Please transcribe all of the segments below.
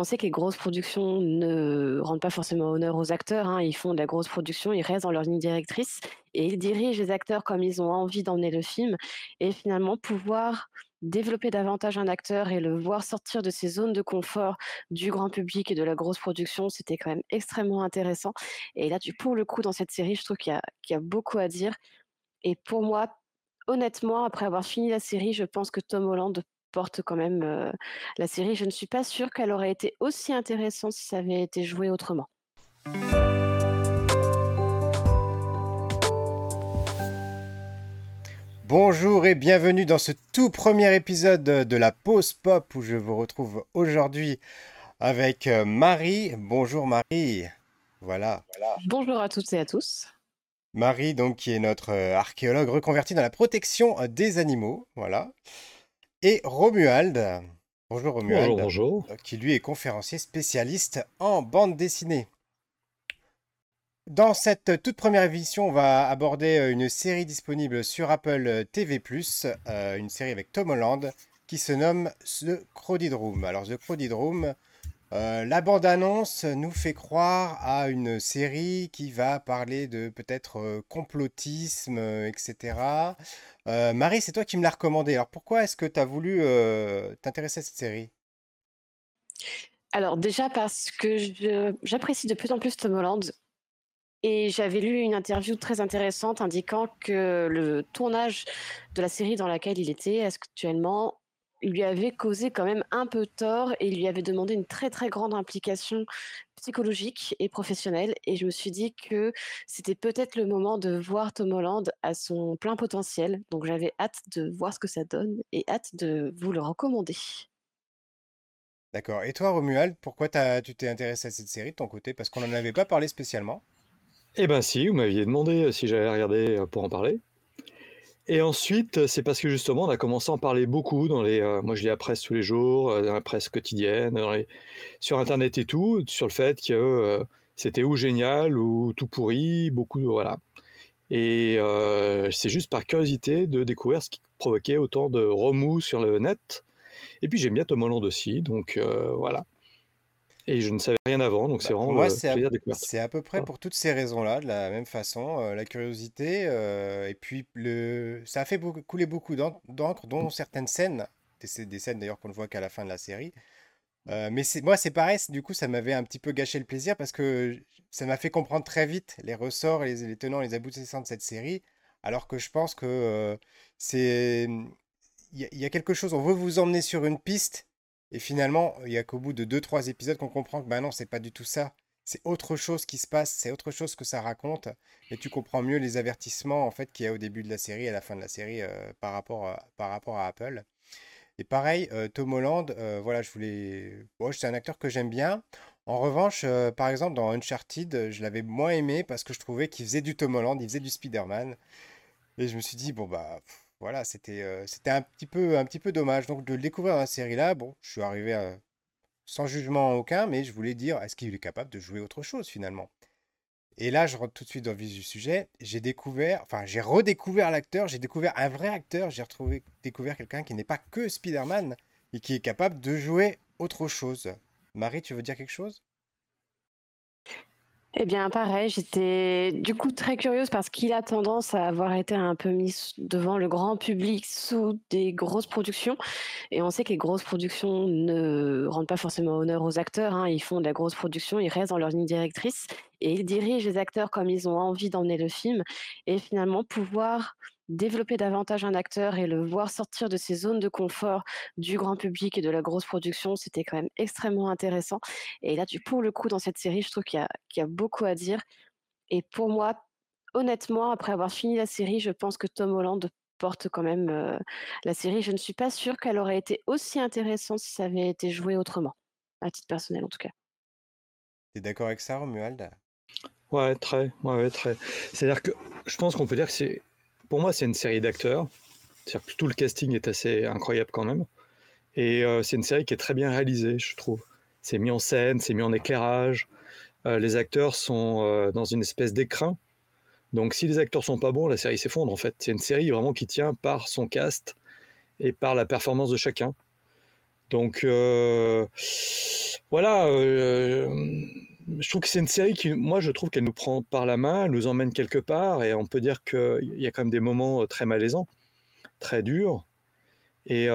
on sait que les grosses productions ne rendent pas forcément honneur aux acteurs, hein. Ils font de la grosse production, ils restent dans leur ligne directrice et ils dirigent les acteurs comme ils ont envie d'emmener le film. Et finalement pouvoir développer davantage un acteur et le voir sortir de ses zones de confort du grand public et de la grosse production, c'était quand même extrêmement intéressant. Et là, du pour le coup, dans cette série, je trouve qu'il y y a beaucoup à dire. Et pour moi, honnêtement, après avoir fini la série, je pense que Tom Holland porte quand même, la série. Je ne suis pas sûre qu'elle aurait été aussi intéressante si ça avait été joué autrement. Bonjour et bienvenue dans ce tout premier épisode de la pause pop où je vous retrouve aujourd'hui avec Marie. Bonjour Marie. Voilà. Bonjour à toutes et à tous. Marie, donc, qui est notre archéologue reconvertie dans la protection des animaux. Voilà. Et Romuald. Bonjour Romuald. Bonjour, bonjour. Qui lui est conférencier spécialiste en bande dessinée. Dans cette toute première émission, on va aborder euh, une série disponible sur Apple TV+, euh, une série avec Tom Holland, qui se nomme The Crowded Room. Alors The Crowded Room, euh, la bande-annonce nous fait croire à une série qui va parler de peut-être complotisme, etc. Marie, c'est toi qui me l'as recommandé. Alors pourquoi est-ce que tu as voulu t'intéresser à cette série? Alors déjà parce que j'apprécie de plus en plus Tom Holland et j'avais lu une interview très intéressante indiquant que le tournage de la série dans laquelle il était actuellement lui avait causé quand même un peu tort et il lui avait demandé une très très grande implication psychologique et professionnelle. Et je me suis dit que c'était peut-être le moment de voir Tom Holland à son plein potentiel. Donc j'avais hâte de voir ce que ça donne et hâte de vous le recommander. D'accord. Et toi, Romuald, pourquoi tu t'es intéressé à cette série de ton côté? Parce qu'on n'en avait pas parlé spécialement. Eh ben si, vous m'aviez demandé euh, si j'allais regarder euh, pour en parler. Et ensuite, euh, c'est parce que justement, on a commencé à en parler beaucoup dans les. moi, je lis la presse tous les jours, dans la presse quotidienne, sur Internet et tout, sur le fait que c'était ou génial ou tout pourri, beaucoup, voilà. Et c'est juste par curiosité de découvrir ce qui provoquait autant de remous sur le net. Et puis j'aime bien Tom Holland aussi, donc voilà. Et je ne savais rien avant, donc c'est bah, vraiment moi, c'est à, c'est à peu près pour toutes ces raisons-là, de la même façon, euh, la curiosité, euh, et puis le, ça a fait beaucoup- couler beaucoup d'en- d'encre, dont certaines scènes, des, des scènes d'ailleurs qu'on ne voit qu'à la fin de la série. Euh, mais c'est, moi, c'est pareil, du coup, ça m'avait un petit peu gâché le plaisir parce que ça m'a fait comprendre très vite les ressorts, les, les tenants, les aboutissants de cette série, alors que je pense que c'est, il y, a il y a quelque chose, on veut vous emmener sur une piste. Et finalement, il n'y a qu'au bout de 2-3 épisodes qu'on comprend que bah non, c'est pas du tout ça. C'est autre chose qui se passe, c'est autre chose que ça raconte. Et tu comprends mieux les avertissements en fait qu'il y a au début de la série et à la fin de la série euh, par, rapport à, par rapport à Apple. Et pareil, euh, Tom Holland, euh, voilà, je voulais. Bon, c'est un acteur que j'aime bien. En revanche, par exemple, dans Uncharted, je l'avais moins aimé parce que je trouvais qu'il faisait du Tom Holland, il faisait du Spider-Man. Et je me suis dit, bon, bah. Voilà, c'était euh, c'était un petit peu, un petit peu dommage. Donc de le découvrir dans la série-là, bon, je suis arrivé à- sans jugement aucun, mais je voulais dire, est-ce qu'il est capable de jouer autre chose finalement? Et là, je rentre tout de suite dans le vif du sujet. J'ai découvert, enfin, j'ai redécouvert l'acteur, j'ai découvert un vrai acteur, j'ai retrouvé, découvert quelqu'un qui n'est pas que Spider-Man et qui est capable de jouer autre chose. Marie, tu veux dire quelque chose? Eh bien, pareil, j'étais du coup très curieuse parce qu'il a tendance à avoir été un peu mis devant le grand public sous des grosses productions. Et on sait que les grosses productions ne rendent pas forcément honneur aux acteurs. hein. Ils font de la grosse production, ils restent dans leur ligne directrice et ils dirigent les acteurs comme ils ont envie d'emmener le film. Et finalement, pouvoir développer davantage un acteur et le voir sortir de ses zones de confort du grand public et de la grosse production, c'était quand même extrêmement intéressant. Et là, du pour le coup, dans cette série, je trouve qu'il y a, qu'il y a beaucoup à dire. Et pour moi, honnêtement, après avoir fini la série, je pense que Tom Holland porte quand même euh, la série. Je ne suis pas sûre qu'elle aurait été aussi intéressante si ça avait été joué autrement, à titre personnel en tout cas. T'es d'accord avec ça, Romuald? Ouais, très, ouais, très. C'est-à-dire que je pense qu'on peut dire que c'est, pour moi, c'est une série d'acteurs. C'est-à-dire que tout le casting est assez incroyable quand même. Et euh, c'est une série qui est très bien réalisée, je trouve. C'est mis en scène, c'est mis en éclairage. Euh, les acteurs sont euh, dans une espèce d'écrin. Donc si les acteurs sont pas bons, la série s'effondre en fait. C'est une série vraiment qui tient par son cast et par la performance de chacun. Donc voilà, je trouve que c'est une série qui, moi, je trouve qu'elle nous prend par la main, elle nous emmène quelque part, et on peut dire qu'il y a quand même des moments très malaisants, très durs, et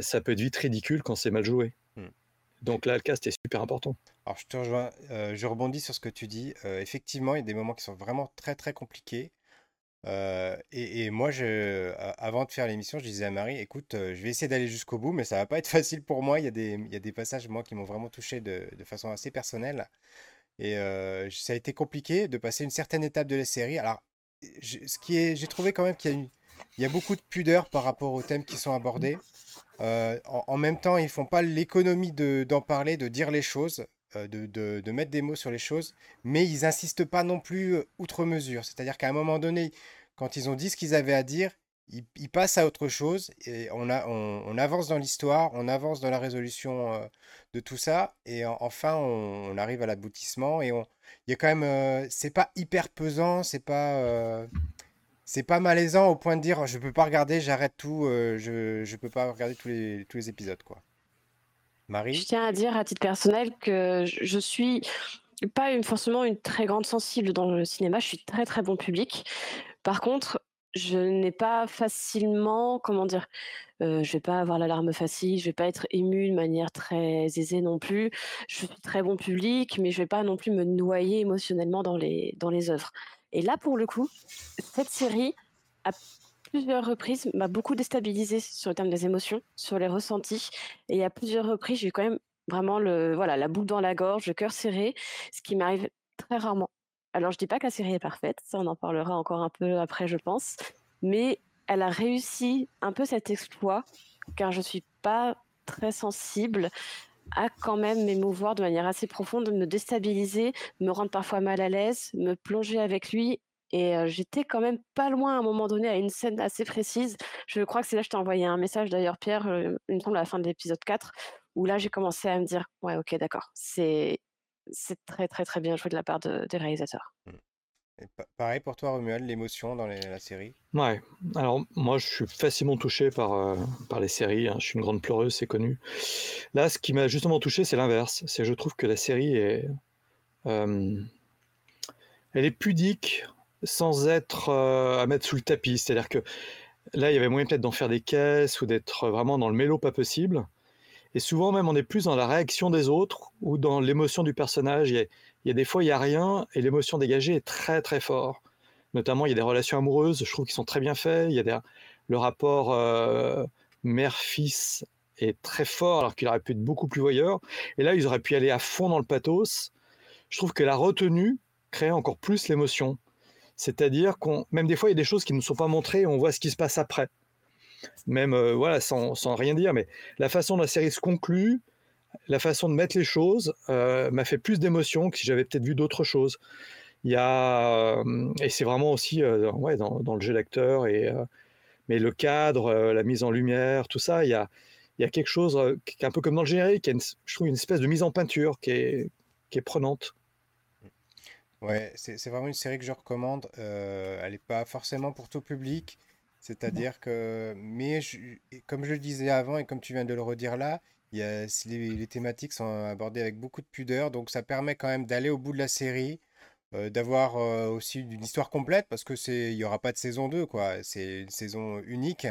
ça peut être vite ridicule quand c'est mal joué. Hmm. Donc là, le cast est super important. Alors je te rejoins, je rebondis sur ce que tu dis. effectivement, il y a des moments qui sont vraiment très très compliqués. Euh, et, moi, je, avant de faire l'émission, je disais à Marie, écoute, euh, je vais essayer d'aller jusqu'au bout, mais ça va pas être facile pour moi. Il y a des, il y a des passages, moi, qui m'ont vraiment touché de, de façon assez personnelle. Et ça a été compliqué de passer une certaine étape de la série. Alors, ce qui est, j'ai trouvé quand même qu'il y a, il y a beaucoup de pudeur par rapport aux thèmes qui sont abordés. en, même temps, ils font pas l'économie de, d'en parler, de dire les choses. De, de, de, mettre des mots sur les choses, mais ils insistent pas non plus outre mesure. C'est-à-dire qu'à un moment donné, quand ils ont dit ce qu'ils avaient à dire, ils, passent à autre chose et on, avance dans l'histoire, on avance dans la résolution euh, de tout ça et enfin on, arrive à l'aboutissement et on, il y a quand même, euh, c'est pas hyper pesant, c'est pas, euh, c'est pas malaisant au point de dire je peux pas regarder, j'arrête tout, je, je peux pas regarder tous les, tous les épisodes quoi. Marie. Je tiens à dire à titre personnel que je suis pas forcément une très grande sensible dans le cinéma, je suis très très bon public. Par contre, je n'ai pas facilement, comment dire, euh, je vais pas avoir l'alarme facile, je vais pas être émue de manière très aisée non plus. Je suis très bon public, mais je vais pas non plus me noyer émotionnellement dans les dans œuvres. Et là, pour le coup, cette série, à plusieurs reprises, m'a beaucoup déstabilisée sur le terme des émotions, sur les ressentis. Et à plusieurs reprises, j'ai quand même vraiment le voilà la boule dans la gorge, le cœur serré, ce qui m'arrive très rarement. Alors, je dis pas que la série est parfaite, ça on en parlera encore un peu après, je pense, mais elle a réussi un peu cet exploit, car je suis pas très sensible à quand même m'émouvoir de manière assez profonde, me déstabiliser, me rendre parfois mal à l'aise, me plonger avec lui. Et j'étais quand même pas loin à un moment donné à une scène assez précise. Je crois que c'est là que je t'ai envoyé un message d'ailleurs, Pierre, il me semble à la fin de l'épisode 4, où là j'ai commencé à me dire, ouais, ok, d'accord, c'est c'est très, très, très bien joué de la part des réalisateurs. Mmh. pareil pour toi, Romuald, l'émotion dans la série? Ouais, alors moi je suis facilement touché par, euh, par les séries, hein. je suis une grande pleureuse, c'est connu. Là, ce qui m'a justement touché, c'est l'inverse. C'est je trouve que la série est. Euh, elle est pudique sans être euh, à mettre sous le tapis. C'est-à-dire que là, il y avait moyen peut-être d'en faire des caisses ou d'être vraiment dans le mélo pas possible. Et souvent même, on est plus dans la réaction des autres ou dans l'émotion du personnage. Il y, a, des fois, il n'y a rien et l'émotion dégagée est très très fort. Notamment, il y a des relations amoureuses, je trouve, qui sont très bien faites. Il y a le rapport euh, mère-fils est très fort alors qu'il aurait pu être beaucoup plus voyeur. Et là, ils auraient pu aller à fond dans le pathos. Je trouve que la retenue crée encore plus l'émotion. C'est-à-dire qu'on, même des fois, il y a des choses qui ne sont pas montrées et on voit ce qui se passe après même euh, voilà, sans, sans, rien dire, mais la façon dont la série se conclut, la façon de mettre les choses euh, m'a fait plus d'émotion que si j'avais peut-être vu d'autres choses. Il y a, euh, et c'est vraiment aussi ouais, dans, dans, le jeu d'acteur, et, mais le cadre, la mise en lumière, tout ça, il y a, il y a quelque chose qui est un peu comme dans le générique, qui je trouve une espèce de mise en peinture qui est, qui est prenante. Ouais, c'est vraiment une série que je recommande. elle n'est pas forcément pour tout public. C'est-à-dire que, mais comme je le disais avant et comme tu viens de le redire là, il y a, les, thématiques sont abordées avec beaucoup de pudeur, donc ça permet quand même d'aller au bout de la série, euh, d'avoir euh, aussi une histoire complète parce que c'est, il y aura pas de saison 2 quoi. C'est une saison unique.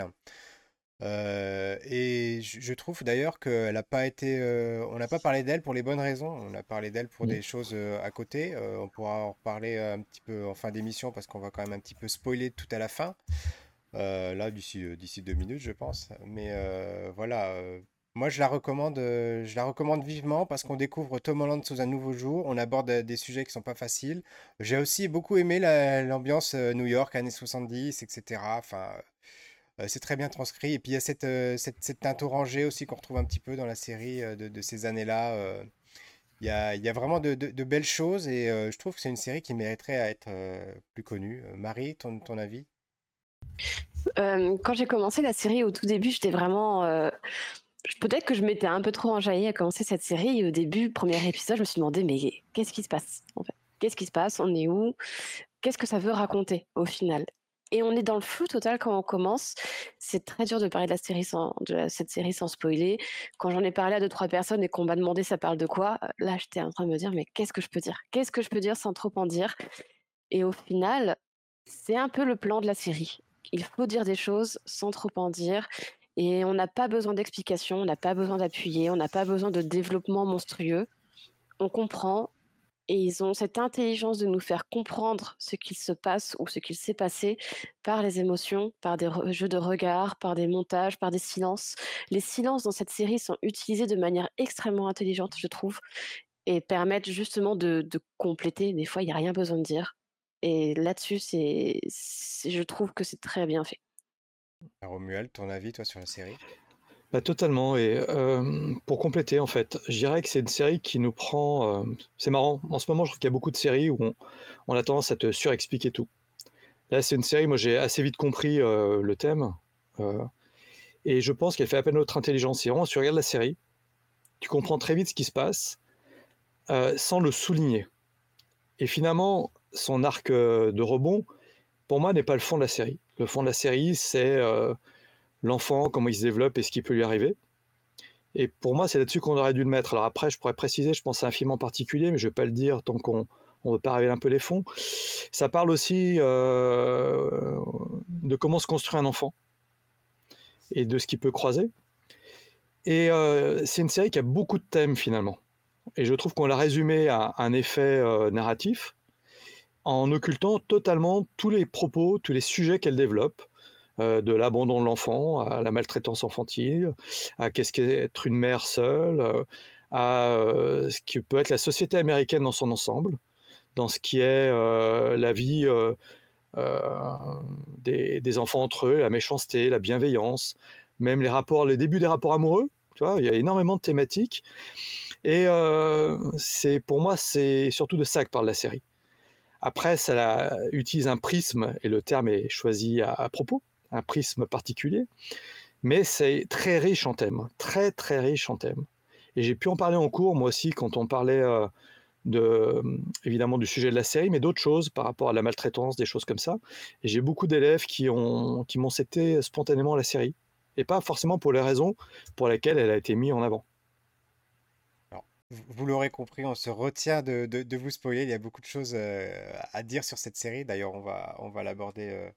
Euh, et je, trouve d'ailleurs qu'elle n'a pas été, on n'a pas parlé d'elle pour les bonnes raisons. On a parlé d'elle pour des choses à côté. on pourra en reparler un petit peu en fin d'émission parce qu'on va quand même un petit peu spoiler tout à la fin. Euh, là, d'ici euh, d'ici deux minutes, je pense. Mais euh, voilà, moi je la recommande, je la recommande vivement parce qu'on découvre Tom Holland sous un nouveau jour. On aborde des sujets qui sont pas faciles. J'ai aussi beaucoup aimé l'ambiance New York, années 70, etc. Enfin, c'est très bien transcrit. Et puis il y a cette, cette, teinte orangée aussi qu'on retrouve un petit peu dans la série de, de ces années-là. Il y a, y a, vraiment de, de, belles choses et je trouve que c'est une série qui mériterait à être plus connue. Marie, ton, ton avis? Euh, quand j'ai commencé la série au tout début, j'étais vraiment. Euh, peut-être que je m'étais un peu trop enjaillée à commencer cette série. au début, premier épisode, je me suis demandé mais qu'est-ce qui se passe en fait? Qu'est-ce qui se passe? On est où? Qu'est-ce que ça veut raconter au final? Et on est dans le flou total quand on commence. C'est très dur de parler de la série sans de cette série sans spoiler. Quand j'en ai parlé à 2-3 personnes et qu'on m'a demandé ça parle de quoi, là, j'étais en train de me dire: «Mais qu'est-ce que je peux dire? Qu'est-ce que je peux dire sans trop en dire?» et au final, c'est un peu le plan de la série. Il faut dire des choses sans trop en dire et on n'a pas besoin d'explications, on n'a pas besoin d'appuyer, on n'a pas besoin de développement monstrueux. On comprend et ils ont cette intelligence de nous faire comprendre ce qu'il se passe ou ce qu'il s'est passé par les émotions, par des jeux de regard, par des montages, par des silences. Les silences dans cette série sont utilisés de manière extrêmement intelligente, je trouve, et permettent justement de, de compléter. Des fois, il n'y a rien besoin de dire. Et là-dessus, c'est, je trouve que c'est très bien fait. Romuald, ton avis, toi, sur la série? Bah, totalement. Et pour compléter, en fait, je dirais que c'est une série qui nous prend. c'est marrant. En ce moment, je trouve qu'il y a beaucoup de séries où on, a tendance à te surexpliquer tout. Là, c'est une série. Moi, j'ai assez vite compris le thème. et je pense qu'elle fait appel à notre intelligence. Si vraiment tu regardes la série, tu comprends très vite ce qui se passe sans le souligner. Et finalement, son arc de rebond, pour moi, n'est pas le fond de la série. Le fond de la série, c'est l'enfant, comment il se développe et ce qui peut lui arriver. Et pour moi, c'est là-dessus qu'on aurait dû le mettre. Alors après, je pourrais préciser, je pense à un film en particulier, mais je ne vais pas le dire tant qu'on ne veut pas révéler un peu les fonds. Ça parle aussi euh, de comment se construit un enfant et de ce qu'il peut croiser. Et euh, c'est une série qui a beaucoup de thèmes finalement. Et je trouve qu'on l'a résumé à un effet euh, narratif en occultant totalement tous les propos, tous les sujets qu'elle développe. Euh, de l'abandon de l'enfant à la maltraitance infantile, à qu'est-ce qu'être une mère seule, euh, à euh, ce qui peut être la société américaine dans son ensemble, dans ce qui est la vie des, enfants entre eux, la méchanceté, la bienveillance, même les rapports, les débuts des rapports amoureux. Tu vois, il y a énormément de thématiques. Et c'est pour moi, c'est surtout de ça que parle la série. Après, ça utilise un prisme, et le terme est choisi à propos, un prisme particulier, mais c'est très riche en thèmes, très très riche en thèmes. Et j'ai pu en parler en cours, moi aussi, quand on parlait euh, de, évidemment du sujet de la série, mais d'autres choses par rapport à la maltraitance, des choses comme ça. Et j'ai beaucoup d'élèves qui m'ont cité spontanément la série, et pas forcément pour les raisons pour lesquelles elle a été mise en avant. Vous l'aurez compris, on se retient de, vous spoiler. Il y a beaucoup de choses euh, à dire sur cette série. D'ailleurs, on va, l'aborder euh,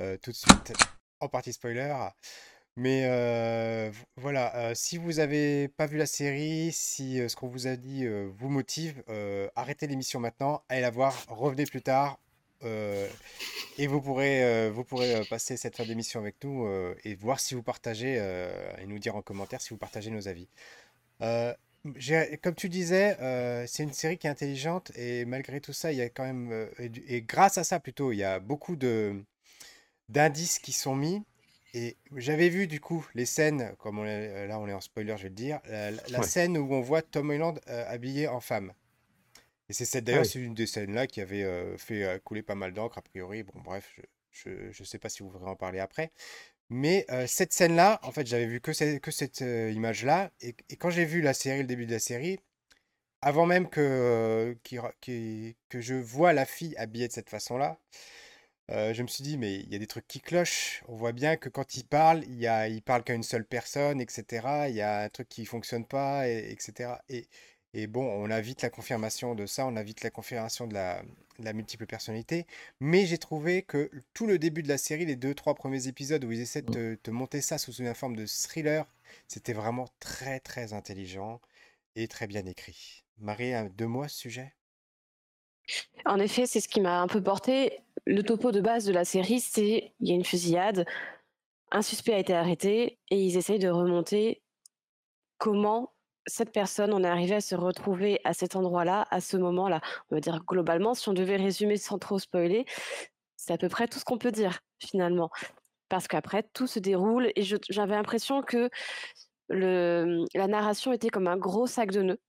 euh, tout de suite en partie spoiler. Mais voilà, si vous n'avez pas vu la série, si ce qu'on vous a dit vous motive, arrêtez l'émission maintenant, allez la voir, revenez plus tard. et vous pourrez, vous pourrez passer cette fin d'émission avec nous et voir si vous partagez et nous dire en commentaire si vous partagez nos avis. Comme tu disais, c'est une série qui est intelligente et malgré tout ça, il y a quand même, et grâce à ça plutôt, il y a beaucoup de, d'indices qui sont mis. Et j'avais vu du coup les scènes, comme on est, là on est en spoiler, je vais le dire, la, scène où on voit Tom Holland euh, habillé en femme. Et c'est d'ailleurs c'est une des scènes là qui avait euh, fait euh, couler pas mal d'encre a priori. Bon bref, je ne sais pas si vous voudrez en parler après. Mais cette scène là, en fait j'avais vu que, cette image là. Et, quand j'ai vu la série, le début de la série, avant même que, que je vois la fille habillée de cette façon là, euh, je me suis dit, mais il y a des trucs qui clochent. On voit bien que quand il parle, il, y a, il parle qu'à une seule personne, etc. Il y a un truc qui fonctionne pas, et, etc. Et, et, bon, on a vite la confirmation de ça, on a vite la confirmation de la, la multiple personnalité. Mais j'ai trouvé que tout le début de la série, les deux, trois premiers épisodes où ils essaient de te, monter ça sous une forme de thriller, c'était vraiment très, très intelligent et très bien écrit. Marie, deux mots à ce sujet? En effet, c'est ce qui m'a un peu porté. Le topo de base de la série, c'est il y a une fusillade, un suspect a été arrêté et ils essayent de remonter comment cette personne en est arrivée à se retrouver à cet endroit-là, à ce moment-là. On va dire globalement, si on devait résumer sans trop spoiler, c'est à peu près tout ce qu'on peut dire finalement. Parce qu'après, tout se déroule et j'avais l'impression que la narration était comme un gros sac de nœuds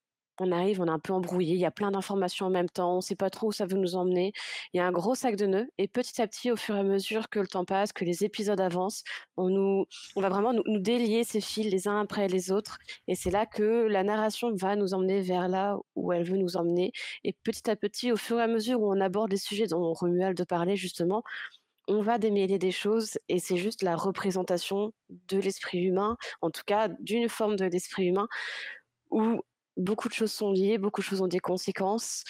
on arrive, on est un peu embrouillé, il y a plein d'informations en même temps, on ne sait pas trop où ça veut nous emmener. Il y a un gros sac de nœuds et petit à petit, au fur et à mesure que le temps passe, que les épisodes avancent, on, nous, on va vraiment nous, délier ces fils les uns après les autres. Et c'est là que la narration va nous emmener vers là où elle veut nous emmener. Et petit à petit, au fur et à mesure où on aborde les sujets dont Romuald parlait justement, on va démêler des choses et c'est juste la représentation de l'esprit humain, en tout cas d'une forme de l'esprit humain, où beaucoup de choses sont liées, beaucoup de choses ont des conséquences,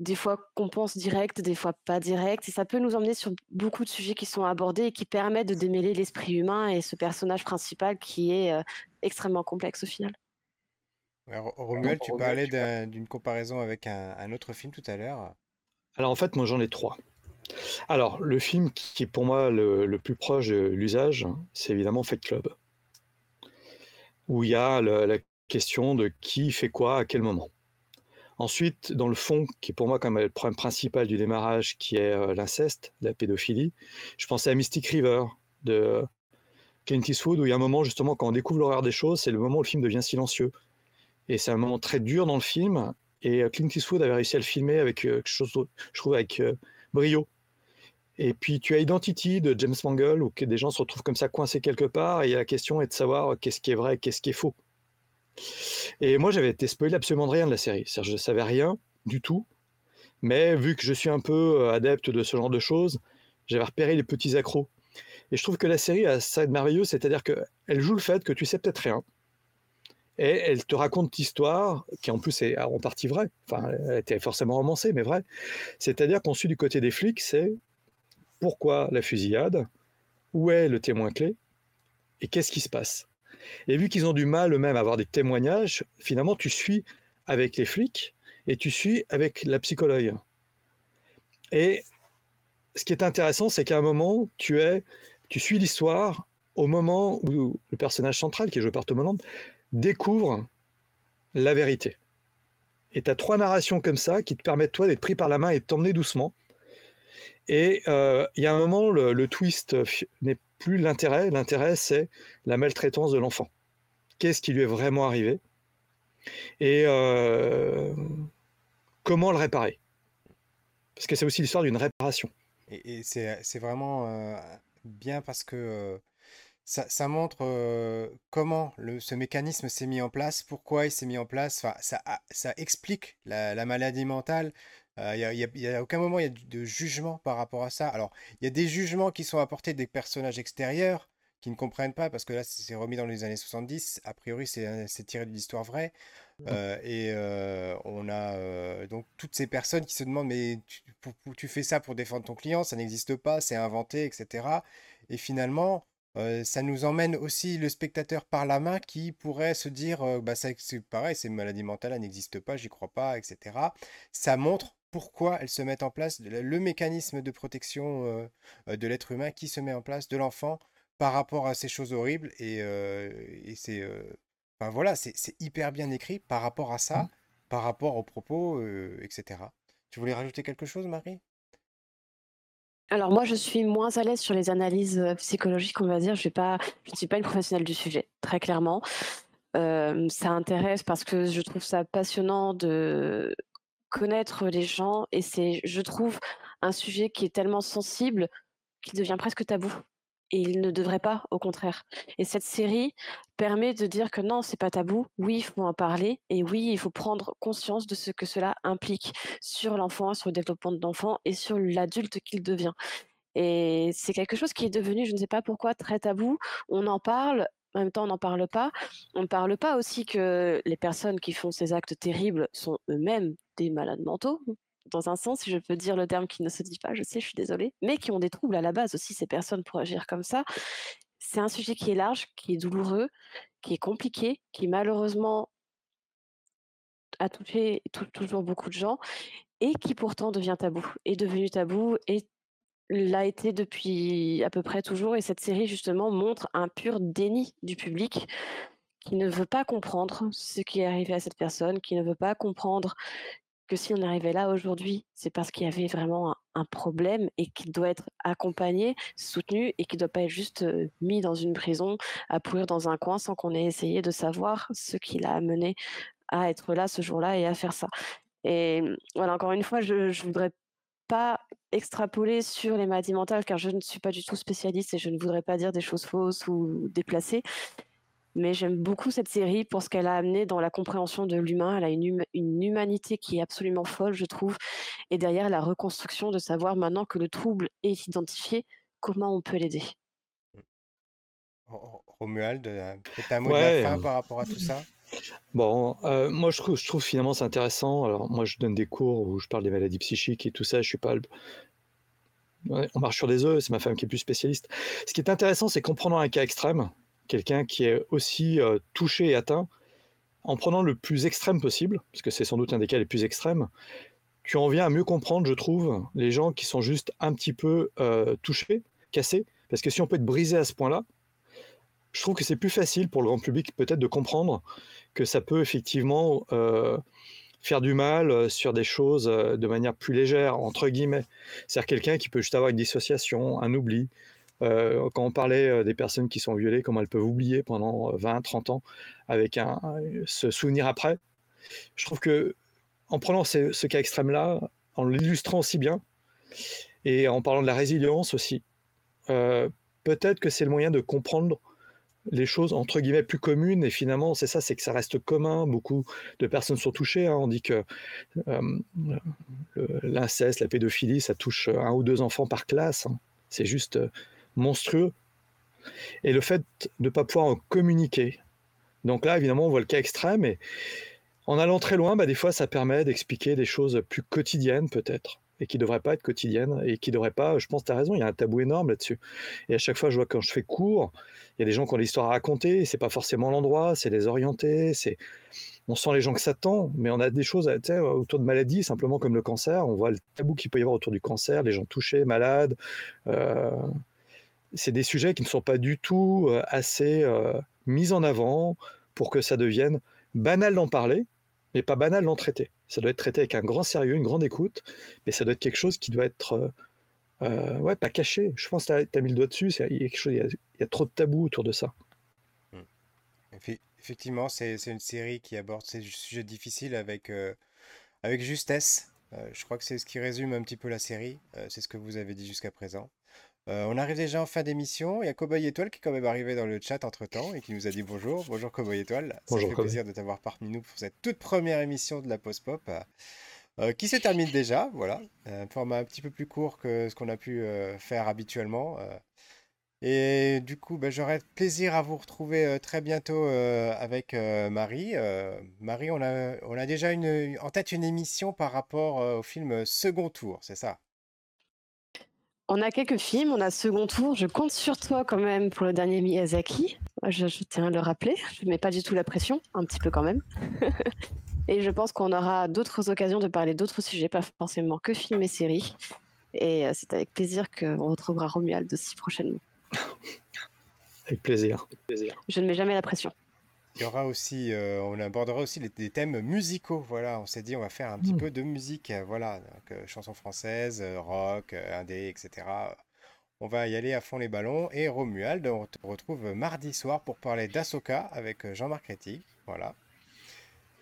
des fois qu'on pense direct, des fois pas direct, et ça peut nous emmener sur beaucoup de sujets qui sont abordés et qui permettent de démêler l'esprit humain et ce personnage principal qui est euh, extrêmement complexe au final. Romuald, tu parlais d'une comparaison avec un, autre film tout à l'heure. Alors en fait, moi j'en ai trois. Alors, le film qui est pour moi le, plus proche de l'usage, c'est évidemment Fight Club, où il y a la question de qui fait quoi à quel moment. Ensuite, dans le fond, qui est pour moi comme le problème principal du démarrage, qui est euh, l'inceste, la pédophilie, je pensais à Mystic River de Clint Eastwood, où il y a un moment justement quand on découvre l'horreur des choses, c'est le moment où le film devient silencieux. Et c'est un moment très dur dans le film. Et euh, Clint Eastwood avait réussi à le filmer avec euh, quelque chose, je trouve, avec brio. Et puis tu as Identity de James Mangold, où des gens se retrouvent comme ça coincés quelque part, et la question est de savoir qu'est-ce qui est vrai, qu'est-ce qui est faux. Et moi, j'avais été spoilé absolument de rien de la série. Je ne savais rien du tout. Mais vu que je suis un peu euh, adepte de ce genre de choses, j'avais repéré les petits accros. Et je trouve que la série a ça de merveilleux, c'est-à-dire qu'elle joue le fait que tu sais peut-être rien. Et elle te raconte l'histoire, qui en plus est en partie vraie. Enfin, elle était forcément romancée, mais vraie. C'est-à-dire qu'on suit du côté des flics, c'est pourquoi la fusillade, où est le témoin clé, et qu'est-ce qui se passe? Et vu qu'ils ont du mal eux-mêmes à avoir des témoignages, finalement, tu suis avec les flics et tu suis avec la psychologue. Et ce qui est intéressant, c'est qu'à un moment, tu, es, tu suis l'histoire au moment où le personnage central, qui est joué par Tom découvre la vérité. Et tu as trois narrations comme ça qui te permettent, toi, d'être pris par la main et de t'emmener doucement. Et euh, il y a un moment, le, twist n'est plus l'intérêt. L'intérêt, c'est la maltraitance de l'enfant. Qu'est-ce qui lui est vraiment arrivé? Et euh, comment le réparer? Parce que c'est aussi l'histoire d'une réparation. Et, c'est vraiment euh, bien parce que ça, montre comment ce mécanisme s'est mis en place, pourquoi il s'est mis en place. Ça, explique la maladie mentale, il n'y a, aucun moment il y a de jugement par rapport à ça. Alors, il y a des jugements qui sont apportés des personnages extérieurs qui ne comprennent pas, parce que là, c'est remis dans les années 70. A priori, c'est tiré de l'histoire vraie. Mmh. et on a donc toutes ces personnes qui se demandent, mais tu, tu fais ça pour défendre ton client, ça n'existe pas, c'est inventé, etc. Et finalement, ça nous emmène aussi le spectateur par la main qui pourrait se dire, bah, c'est pareil, c'est une maladie mentale, elle n'existe pas, j'y crois pas, etc. Ça montre pourquoi elles se mettent en place, le mécanisme de protection euh, euh, de l'être humain qui se met en place, de l'enfant, par rapport à ces choses horribles. Et, euh, c'est enfin, voilà, c'est hyper bien écrit par rapport à ça, mmh. par rapport aux propos, etc. Tu voulais rajouter quelque chose, Marie? Alors moi, je suis moins à l'aise sur les analyses psychologiques, on va dire. Je ne suis pas une professionnelle du sujet, très clairement. ça intéresse parce que je trouve ça passionnant de connaître les gens et c'est, je trouve, un sujet qui est tellement sensible qu'il devient presque tabou. Et il ne devrait pas, au contraire. Et cette série permet de dire que non, c'est pas tabou. Oui, il faut en parler. Et oui, il faut prendre conscience de ce que cela implique sur l'enfant, sur le développement de l'enfant et sur l'adulte qu'il devient. Et c'est quelque chose qui est devenu, je ne sais pas pourquoi, très tabou. On en parle, en même temps, on n'en parle pas. On ne parle pas aussi que les personnes qui font ces actes terribles sont eux-mêmes des malades mentaux, dans un sens, si je peux dire le terme qui ne se dit pas, je sais, je suis désolée, mais qui ont des troubles à la base aussi, ces personnes, pour agir comme ça. C'est un sujet qui est large, qui est douloureux, qui est compliqué, qui malheureusement a touché toujours beaucoup de gens et qui pourtant devient tabou, est devenu tabou et l'a été depuis à peu près toujours. Et cette série, justement, montre un pur déni du public qui ne veut pas comprendre ce qui est arrivé à cette personne, qui ne veut pas comprendre que si on arrivait là aujourd'hui, c'est parce qu'il y avait vraiment un, problème et qu'il doit être accompagné, soutenu et qu'il ne doit pas être juste mis dans une prison à pourrir dans un coin sans qu'on ait essayé de savoir ce qui l'a amené à être là ce jour-là et à faire ça. Et voilà, encore une fois, je ne voudrais pas extrapoler sur les maladies mentales car je ne suis pas du tout spécialiste et je ne voudrais pas dire des choses fausses ou déplacées. Mais j'aime beaucoup cette série pour ce qu'elle a amené dans la compréhension de l'humain. Elle a une, une humanité qui est absolument folle, je trouve. Et derrière, la reconstruction de savoir maintenant que le trouble est identifié, comment on peut l'aider. Romuald, peut-être un mot de la fin par rapport à tout ça? Bon, euh, moi je trouve, je trouve finalement c'est intéressant. Alors moi je donne des cours où je parle des maladies psychiques et tout ça. Je suis pas on marche sur des œufs. C'est ma femme qui est plus spécialiste. Ce qui est intéressant, c'est qu'en prenant un cas extrême, quelqu'un qui est aussi euh, touché et atteint, en prenant le plus extrême possible, parce que c'est sans doute un des cas les plus extrêmes, tu en viens à mieux comprendre, je trouve, les gens qui sont juste un petit peu touchés, cassés. Parce que si on peut être brisé à ce point-là, je trouve que c'est plus facile pour le grand public peut-être de comprendre que ça peut effectivement euh, faire du mal euh, sur des choses euh, de manière plus légère, entre guillemets. C'est-à-dire quelqu'un qui peut juste avoir une dissociation, un oubli. Quand on parlait des personnes qui sont violées, comment elles peuvent oublier pendant 20, 30 ans avec un, se souvenir après. Je trouve que en prenant ce, cas extrême-là, en l'illustrant aussi bien, et en parlant de la résilience aussi, peut-être que c'est le moyen de comprendre les choses entre guillemets plus communes et finalement c'est ça c'est que ça reste commun beaucoup de personnes sont touchées hein. on dit que euh, l'inceste la pédophilie ça touche un ou deux enfants par classe hein. c'est juste euh, monstrueux et le fait de ne pas pouvoir en communiquer donc là évidemment on voit le cas extrême et en allant très loin bah, des fois ça permet d'expliquer des choses plus quotidiennes peut-être et qui ne devraient pas être quotidiennes et qui ne devraient pas, je pense, tu as raison, il y a un tabou énorme là-dessus. Et à chaque fois, je vois quand je fais cours, il y a des gens qui ont l'histoire à raconter, c'est pas forcément l'endroit, c'est les orienter, c'est on sent les gens que ça tend, mais on a des choses autour de maladies, simplement comme le cancer, on voit le tabou qu'il peut y avoir autour du cancer, les gens touchés, malades. Euh, c'est des sujets qui ne sont pas du tout euh, assez euh, mis en avant pour que ça devienne banal d'en parler, mais pas banal d'en traiter. Ça doit être traité avec un grand sérieux, une grande écoute, mais ça doit être quelque chose qui doit être euh, ouais, pas caché. Je pense que tu as, mis le doigt dessus, il y, a trop de tabous autour de ça. Hmm. Effectivement, c'est une série qui aborde ces sujets difficiles avec, avec justesse. je crois que c'est ce qui résume un petit peu la série. c'est ce que vous avez dit jusqu'à présent. Euh, on arrive déjà en fin d'émission. Il y a Cowboy Étoile qui est quand même arrivé dans le chat entre temps et qui nous a dit bonjour. Bonjour Cowboy Étoile. Bonjour, Ça fait plaisir de t'avoir parmi nous pour cette toute première émission de la Post Pop. Euh, qui se termine déjà, voilà, un format un petit peu plus court que ce qu'on a pu euh, faire habituellement. et du coup, ben, j'aurai plaisir à vous retrouver très bientôt avec Marie. Marie, on a, on a déjà une, en tête une émission par rapport au film Second Tour, c'est ça? On a quelques films, on a second tour. Je compte sur toi quand même pour le dernier Miyazaki. Je, tiens à le rappeler. Je ne mets pas du tout la pression, un petit peu quand même. et je pense qu'on aura d'autres occasions de parler d'autres sujets, pas forcément que films et séries. Et euh, c'est avec plaisir qu'on retrouvera Romuald aussi prochainement. Avec plaisir. Je ne mets jamais la pression. Il y aura aussi, euh, on abordera aussi les, des thèmes musicaux. Voilà, on s'est dit on va faire un petit hmm. peu de musique. Euh, voilà, euh, chansons françaises, rock, indé, etc. On va y aller à fond les ballons. Et Romuald, on te retrouve mardi soir pour parler d'Asoka avec Jean-Marc Rétig. Voilà.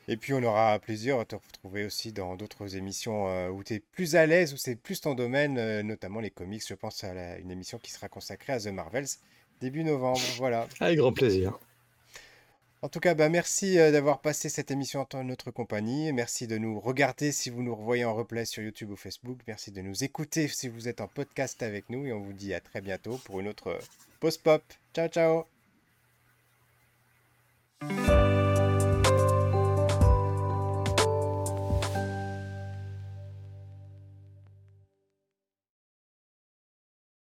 Et puis on aura plaisir à te retrouver aussi dans d'autres émissions où tu es plus à l'aise, où c'est plus ton domaine, notamment les comics. Je pense à une émission qui sera consacrée à The Marvels début novembre. Voilà. Avec grand plaisir. En tout cas, bah, merci euh, d'avoir passé cette émission en notre compagnie. Merci de nous regarder si vous nous revoyez en replay sur YouTube ou Facebook. Merci de nous écouter si vous êtes en podcast avec nous. Et on vous dit à très bientôt pour une autre euh, pause pop. Ciao, ciao.